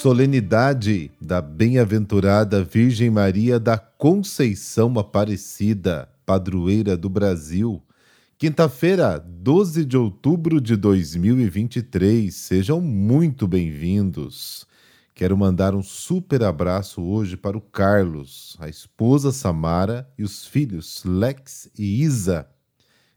Solenidade da Bem-aventurada Virgem Maria da Conceição Aparecida, padroeira do Brasil. Quinta-feira, 12 de outubro de 2023. Sejam muito bem-vindos. Quero mandar um super abraço hoje para o Carlos, a esposa Samara e os filhos Lex e Isa.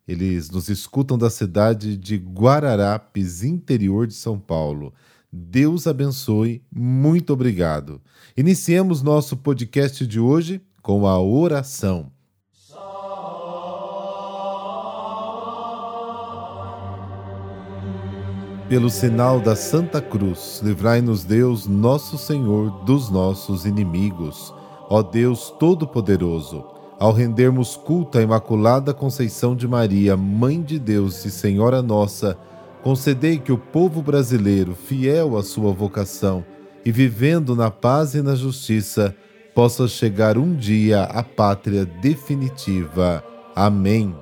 Eles nos escutam da cidade de Guararapes, interior de São Paulo. Deus abençoe, muito obrigado. Iniciemos nosso podcast de hoje com a oração. Pelo sinal da Santa Cruz, livrai-nos Deus, nosso Senhor, dos nossos inimigos. Ó Deus Todo-Poderoso, ao rendermos culto à Imaculada Conceição de Maria, Mãe de Deus e Senhora Nossa, Concedei que o povo brasileiro, fiel à sua vocação e vivendo na paz e na justiça, possa chegar um dia à pátria definitiva. Amém.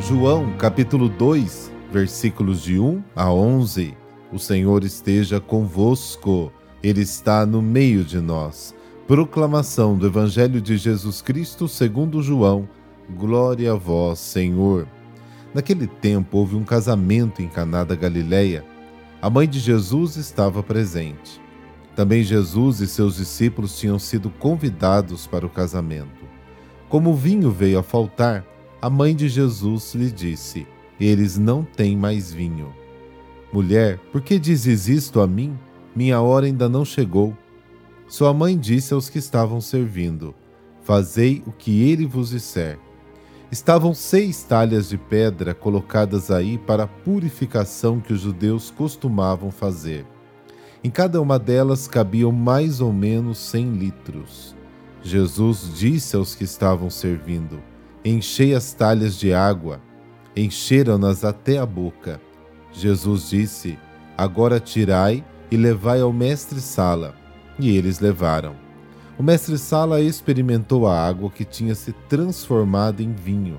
João capítulo 2, versículos de 1 a 11. O Senhor esteja convosco, Ele está no meio de nós. Proclamação do Evangelho de Jesus Cristo segundo João. Glória a vós, Senhor. Naquele tempo houve um casamento em Caná da Galileia. A mãe de Jesus estava presente. Também Jesus e seus discípulos tinham sido convidados para o casamento. Como o vinho veio a faltar, a mãe de Jesus lhe disse: Eles não têm mais vinho. Mulher, por que dizes isto a mim? Minha hora ainda não chegou. Sua mãe disse aos que estavam servindo: Fazei o que ele vos disser. Estavam seis talhas de pedra colocadas aí para a purificação que os judeus costumavam fazer. Em cada uma delas cabiam mais ou menos cem litros. Jesus disse aos que estavam servindo: Enchei as talhas de água. Encheram-nas até a boca. Jesus disse: Agora tirai e levai ao mestre-sala e eles levaram. O mestre Sala experimentou a água que tinha se transformado em vinho.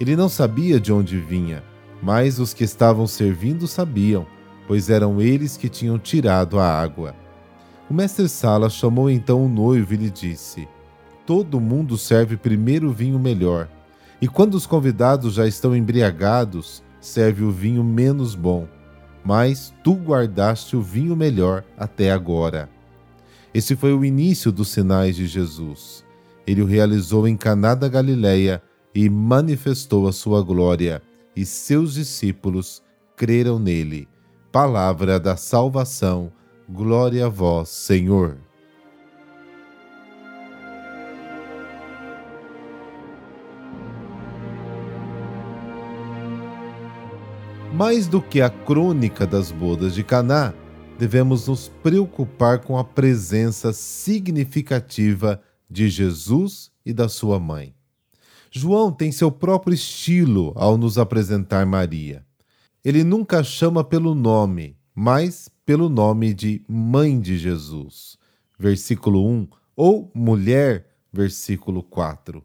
Ele não sabia de onde vinha, mas os que estavam servindo sabiam, pois eram eles que tinham tirado a água. O mestre Sala chamou então o noivo e lhe disse: Todo mundo serve primeiro o vinho melhor, e quando os convidados já estão embriagados, serve o vinho menos bom. Mas tu guardaste o vinho melhor até agora. Esse foi o início dos sinais de Jesus. Ele o realizou em Caná da Galileia e manifestou a sua glória, e seus discípulos creram nele. Palavra da salvação. Glória a vós, Senhor. Mais do que a crônica das bodas de Caná, devemos nos preocupar com a presença significativa de Jesus e da sua mãe. João tem seu próprio estilo ao nos apresentar Maria. Ele nunca chama pelo nome, mas pelo nome de Mãe de Jesus, versículo 1, ou Mulher, versículo 4,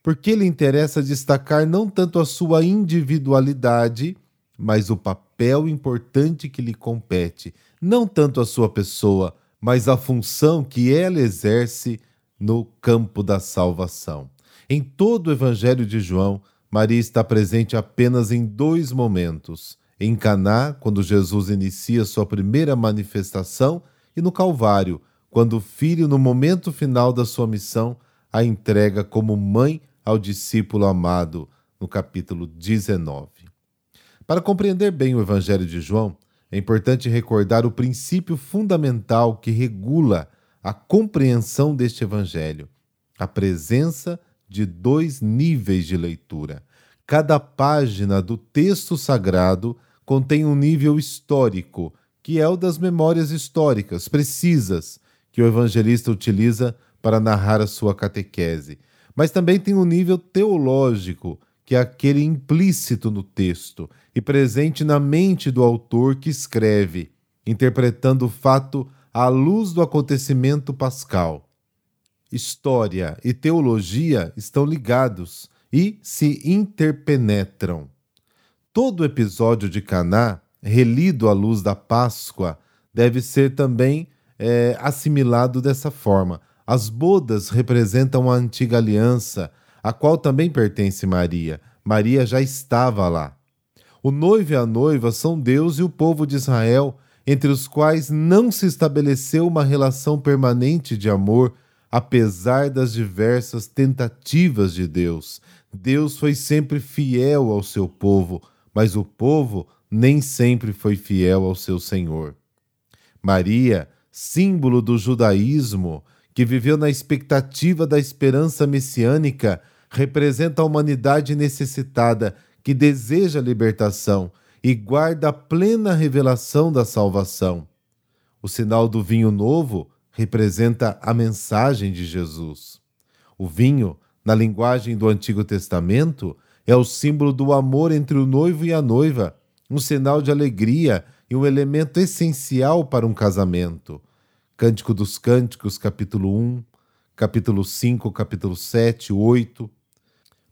porque lhe interessa destacar não tanto a sua individualidade, mas o papel importante que lhe compete, não tanto a sua pessoa, mas a função que ela exerce no campo da salvação. Em todo o Evangelho de João, Maria está presente apenas em dois momentos: em Caná, quando Jesus inicia sua primeira manifestação, e no Calvário, quando o filho, no momento final da sua missão, a entrega como mãe ao discípulo amado, no capítulo 19. Para compreender bem o Evangelho de João, é importante recordar o princípio fundamental que regula a compreensão deste Evangelho: a presença de dois níveis de leitura. Cada página do texto sagrado contém um nível histórico que é o das memórias históricas precisas que o evangelista utiliza para narrar a sua catequese. Mas também tem um nível teológico, que é aquele implícito no texto e presente na mente do autor que escreve, interpretando o fato à luz do acontecimento pascal. História e teologia estão ligados e se interpenetram. Todo episódio de Caná, relido à luz da Páscoa, deve ser também é, assimilado dessa forma. As bodas representam a antiga aliança, a qual também pertence Maria. Maria já estava lá. O noivo e a noiva são Deus e o povo de Israel, entre os quais não se estabeleceu uma relação permanente de amor, apesar das diversas tentativas de Deus. Deus foi sempre fiel ao seu povo, mas o povo nem sempre foi fiel ao seu Senhor. Maria símbolo do judaísmo, que viveu na expectativa da esperança messiânica, representa a humanidade necessitada que deseja a libertação e guarda a plena revelação da salvação. O sinal do vinho novo representa a mensagem de Jesus. O vinho, na linguagem do Antigo Testamento, é o símbolo do amor entre o noivo e a noiva, um sinal de alegria e um elemento essencial para um casamento. Cântico dos Cânticos, capítulo 1, capítulo 5, capítulo 7, 8.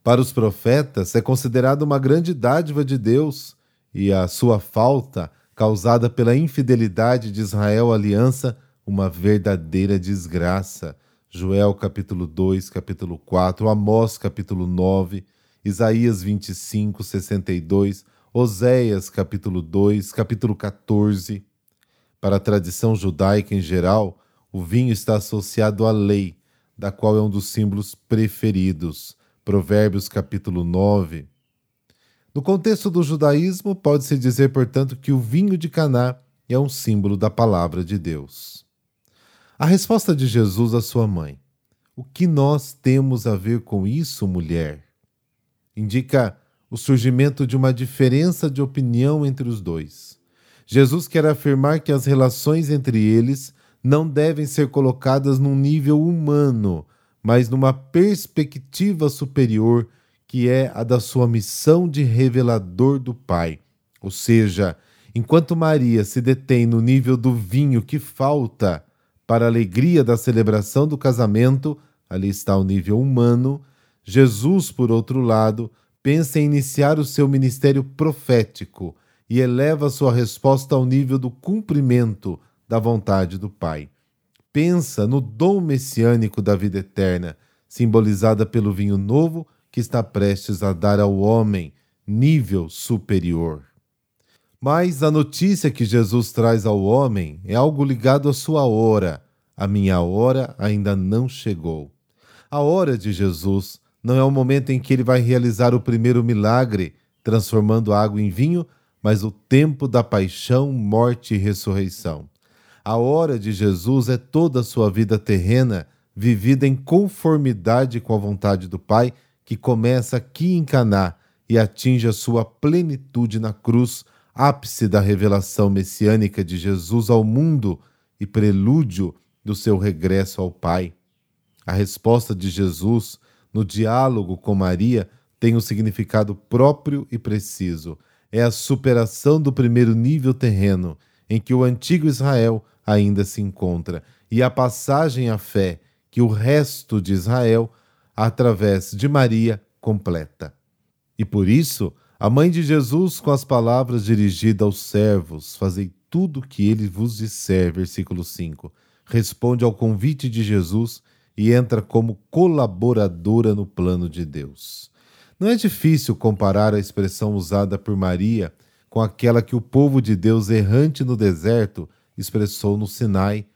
Para os profetas, é considerado uma grande dádiva de Deus e a sua falta, causada pela infidelidade de Israel à aliança, uma verdadeira desgraça. Joel capítulo 2, capítulo 4, Amós capítulo 9, Isaías 25, 62, Oséias capítulo 2, capítulo 14. Para a tradição judaica em geral, o vinho está associado à lei, da qual é um dos símbolos preferidos. Provérbios capítulo 9. No contexto do judaísmo, pode-se dizer, portanto, que o vinho de Caná é um símbolo da palavra de Deus. A resposta de Jesus à sua mãe: O que nós temos a ver com isso, mulher? Indica o surgimento de uma diferença de opinião entre os dois. Jesus quer afirmar que as relações entre eles não devem ser colocadas num nível humano, mas numa perspectiva superior, que é a da sua missão de revelador do Pai. Ou seja, enquanto Maria se detém no nível do vinho que falta para a alegria da celebração do casamento, ali está o nível humano, Jesus, por outro lado, pensa em iniciar o seu ministério profético e eleva sua resposta ao nível do cumprimento da vontade do Pai. Pensa no dom messiânico da vida eterna, simbolizada pelo vinho novo que está prestes a dar ao homem, nível superior. Mas a notícia que Jesus traz ao homem é algo ligado à sua hora. A minha hora ainda não chegou. A hora de Jesus não é o momento em que ele vai realizar o primeiro milagre, transformando água em vinho, mas o tempo da paixão, morte e ressurreição. A hora de Jesus é toda a sua vida terrena, vivida em conformidade com a vontade do Pai, que começa aqui em Caná e atinge a sua plenitude na cruz, ápice da revelação messiânica de Jesus ao mundo e prelúdio do seu regresso ao Pai. A resposta de Jesus no diálogo com Maria tem um significado próprio e preciso é a superação do primeiro nível terreno, em que o antigo Israel ainda se encontra, e a passagem à fé que o resto de Israel, através de Maria, completa. E por isso, a mãe de Jesus, com as palavras dirigidas aos servos, fazei tudo o que ele vos disser, versículo 5, responde ao convite de Jesus e entra como colaboradora no plano de Deus. Não é difícil comparar a expressão usada por Maria com aquela que o povo de Deus errante no deserto expressou no Sinai: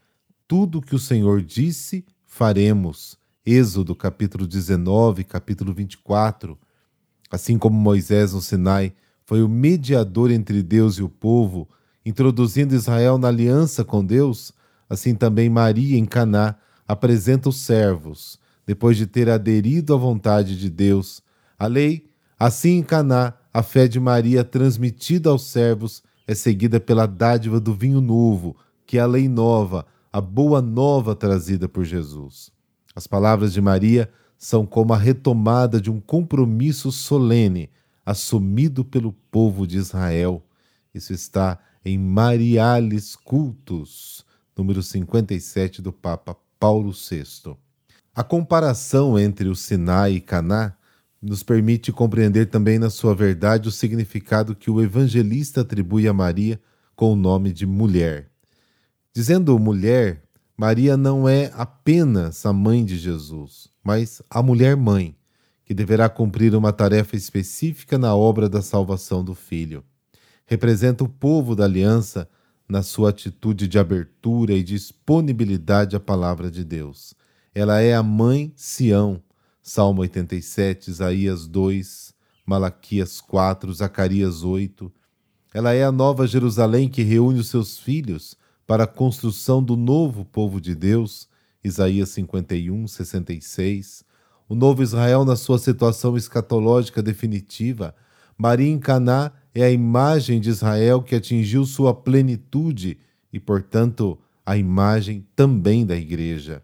Tudo que o Senhor disse, faremos. Êxodo capítulo 19, capítulo 24. Assim como Moisés no Sinai foi o mediador entre Deus e o povo, introduzindo Israel na aliança com Deus, assim também Maria em Caná apresenta os servos, depois de ter aderido à vontade de Deus, a lei, assim em Caná, a fé de Maria transmitida aos servos é seguida pela dádiva do vinho novo, que é a lei nova, a boa nova trazida por Jesus. As palavras de Maria são como a retomada de um compromisso solene assumido pelo povo de Israel. Isso está em Mariales Cultus, número 57 do Papa Paulo VI. A comparação entre o Sinai e Caná nos permite compreender também na sua verdade o significado que o evangelista atribui a Maria com o nome de mulher. Dizendo mulher, Maria não é apenas a mãe de Jesus, mas a mulher-mãe, que deverá cumprir uma tarefa específica na obra da salvação do Filho. Representa o povo da aliança na sua atitude de abertura e disponibilidade à palavra de Deus. Ela é a mãe Sião, Salmo 87, Isaías 2, Malaquias 4, Zacarias 8. Ela é a nova Jerusalém que reúne os seus filhos para a construção do novo povo de Deus, Isaías 51, 66. O novo Israel na sua situação escatológica definitiva. Maria em Caná é a imagem de Israel que atingiu sua plenitude e, portanto, a imagem também da igreja.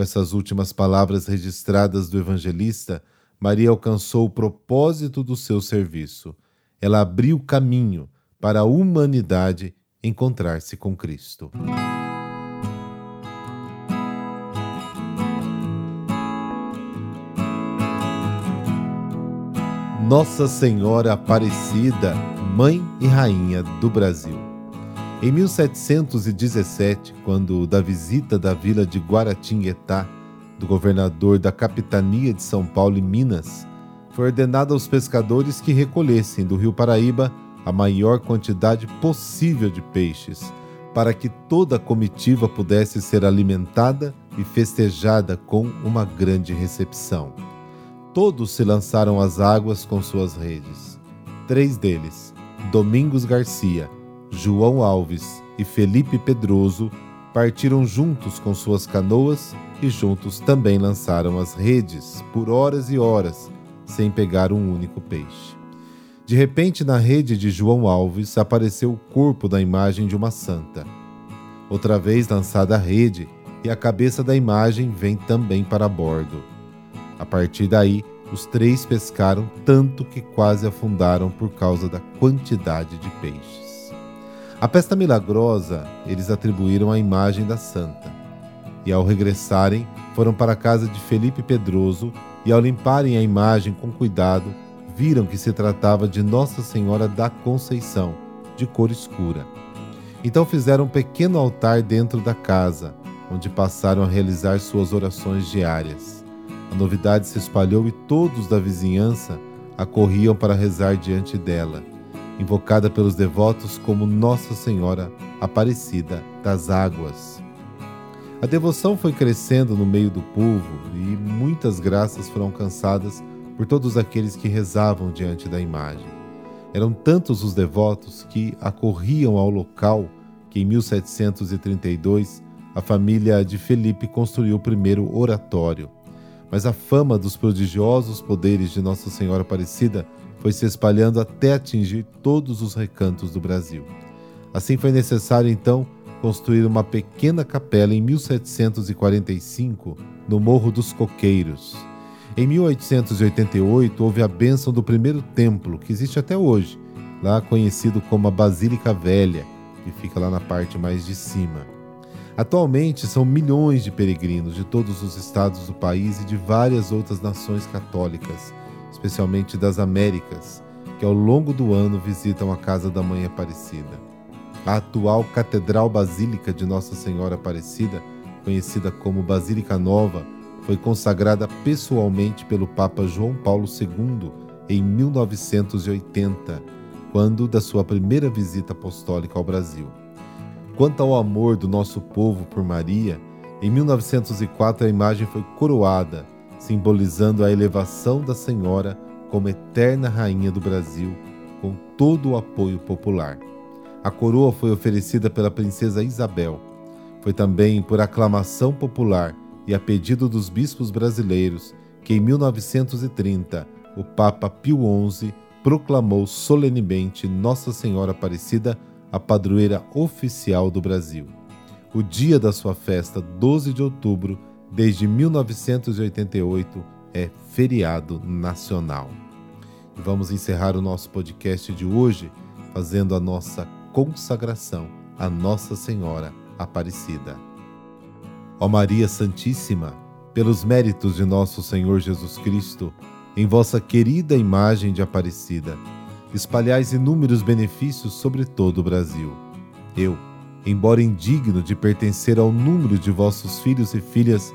Com essas últimas palavras registradas do evangelista, Maria alcançou o propósito do seu serviço. Ela abriu caminho para a humanidade encontrar-se com Cristo. Nossa Senhora Aparecida, Mãe e Rainha do Brasil. Em 1717, quando da visita da vila de Guaratinguetá, do governador da capitania de São Paulo e Minas, foi ordenado aos pescadores que recolhessem do rio Paraíba a maior quantidade possível de peixes, para que toda a comitiva pudesse ser alimentada e festejada com uma grande recepção. Todos se lançaram às águas com suas redes. Três deles, Domingos Garcia, João Alves e Felipe Pedroso partiram juntos com suas canoas e juntos também lançaram as redes por horas e horas, sem pegar um único peixe. De repente, na rede de João Alves apareceu o corpo da imagem de uma santa. Outra vez lançada a rede, e a cabeça da imagem vem também para bordo. A partir daí, os três pescaram tanto que quase afundaram por causa da quantidade de peixes. A pesta milagrosa eles atribuíram à imagem da santa. E ao regressarem, foram para a casa de Felipe Pedroso e, ao limparem a imagem com cuidado, viram que se tratava de Nossa Senhora da Conceição, de cor escura. Então fizeram um pequeno altar dentro da casa, onde passaram a realizar suas orações diárias. A novidade se espalhou e todos da vizinhança acorriam para rezar diante dela invocada pelos devotos como Nossa Senhora Aparecida das Águas. A devoção foi crescendo no meio do povo e muitas graças foram alcançadas por todos aqueles que rezavam diante da imagem. Eram tantos os devotos que acorriam ao local que em 1732 a família de Felipe construiu o primeiro oratório. Mas a fama dos prodigiosos poderes de Nossa Senhora Aparecida foi se espalhando até atingir todos os recantos do Brasil. Assim foi necessário então construir uma pequena capela em 1745 no Morro dos Coqueiros. Em 1888 houve a bênção do primeiro templo, que existe até hoje, lá conhecido como a Basílica Velha, que fica lá na parte mais de cima. Atualmente são milhões de peregrinos de todos os estados do país e de várias outras nações católicas especialmente das Américas, que ao longo do ano visitam a Casa da Mãe Aparecida. A atual Catedral Basílica de Nossa Senhora Aparecida, conhecida como Basílica Nova, foi consagrada pessoalmente pelo Papa João Paulo II em 1980, quando da sua primeira visita apostólica ao Brasil. Quanto ao amor do nosso povo por Maria, em 1904 a imagem foi coroada simbolizando a elevação da Senhora como eterna rainha do Brasil, com todo o apoio popular. A coroa foi oferecida pela princesa Isabel. Foi também por aclamação popular e a pedido dos bispos brasileiros que em 1930 o Papa Pio XI proclamou solenemente Nossa Senhora Aparecida a padroeira oficial do Brasil. O dia da sua festa, 12 de outubro, desde 1988, é feriado nacional. Vamos encerrar o nosso podcast de hoje fazendo a nossa consagração a Nossa Senhora Aparecida. Ó Maria Santíssima, pelos méritos de nosso Senhor Jesus Cristo, em vossa querida imagem de Aparecida, espalhais inúmeros benefícios sobre todo o Brasil. Eu, embora indigno de pertencer ao número de vossos filhos e filhas,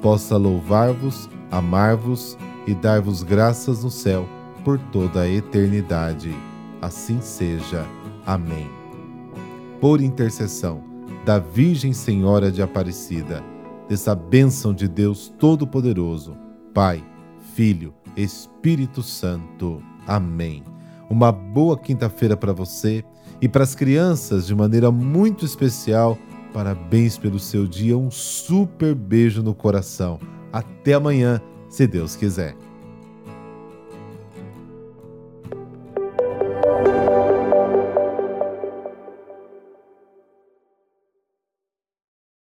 possa louvar-vos, amar-vos e dar-vos graças no céu por toda a eternidade. Assim seja. Amém. Por intercessão da Virgem Senhora de Aparecida, dessa bênção de Deus Todo-Poderoso, Pai, Filho, Espírito Santo. Amém. Uma boa quinta-feira para você e para as crianças de maneira muito especial. Parabéns pelo seu dia, um super beijo no coração. Até amanhã, se Deus quiser.